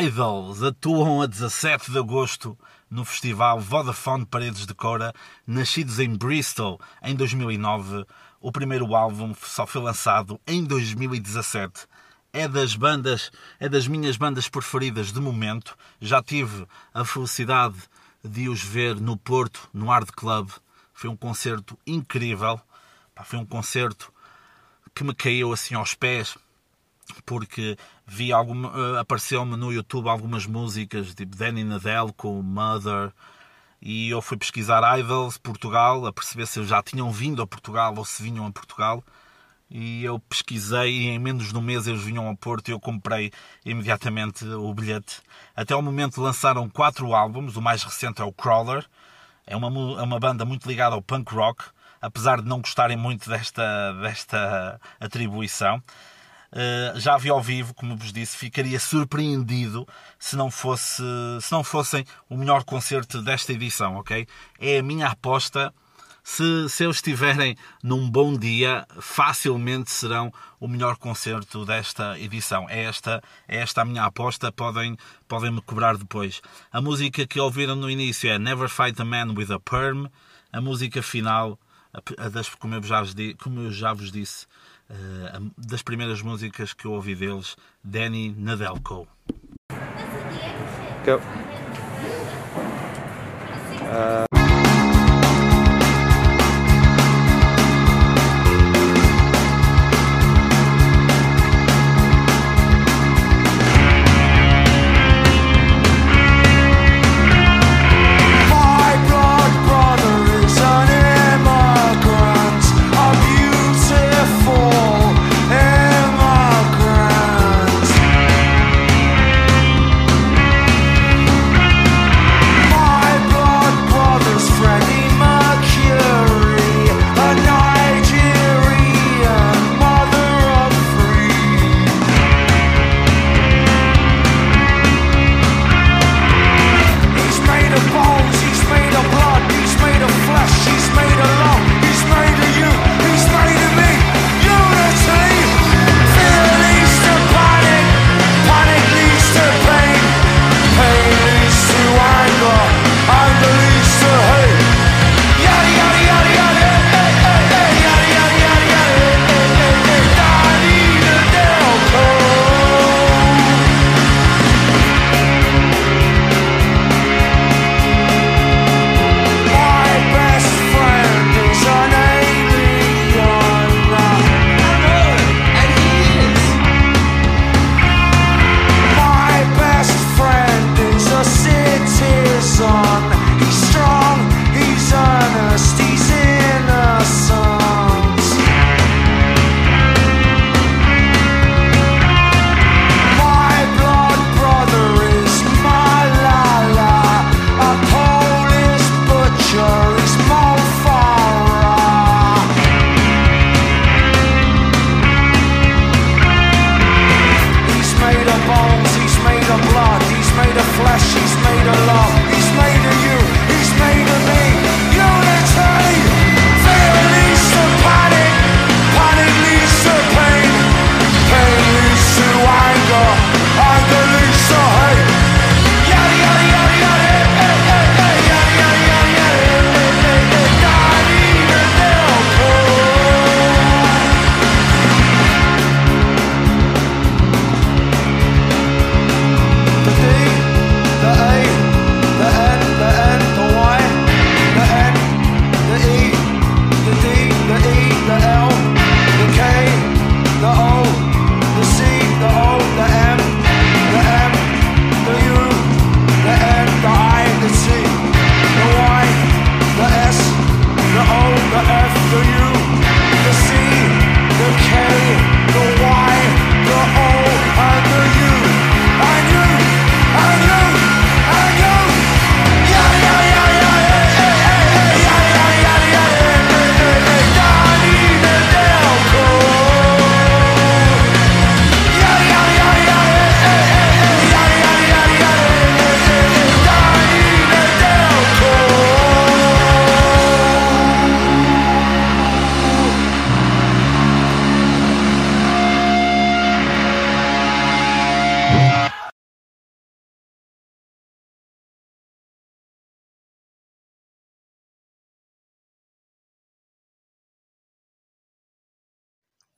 Idols atuam a 17 de agosto no festival Vodafone Paredes de Cora, nascidos em Bristol em 2009. O primeiro álbum só foi lançado em 2017. É das bandas, é das minhas bandas preferidas de momento. Já tive a felicidade de os ver no Porto, no Hard Club. Foi um concerto incrível. Foi um concerto que me caiu assim aos pés porque vi algum, uh, eh, apareceu-me no YouTube algumas músicas tipo Danny Nadelco, Mother e eu fui pesquisar Idols Portugal a perceber se já tinham vindo a Portugal ou se vinham a Portugal e eu pesquisei e em menos de um mês eles vinham ao Porto e eu comprei imediatamente o bilhete. Até ao momento lançaram quatro álbuns, o mais recente é o Crawler, é uma, é uma banda muito ligada ao punk rock, apesar de não gostarem muito desta, desta atribuição. Eh, já vi ao vivo, como vos disse, ficaria surpreendido se não, fosse, se não fossem o melhor concerto desta edição, ok? É a minha aposta. Se, se eles estiverem num bom dia, facilmente serão o melhor concerto desta edição. É esta, é esta a minha aposta, podem, podem me cobrar depois. A música que ouviram no início é Never Fight a Man with a Perm. A música final, a das, como, eu já, como eu já vos disse, das primeiras músicas que eu ouvi deles, Danny Nadelko. Go. Uh... flesh, she's made a law. the S to you.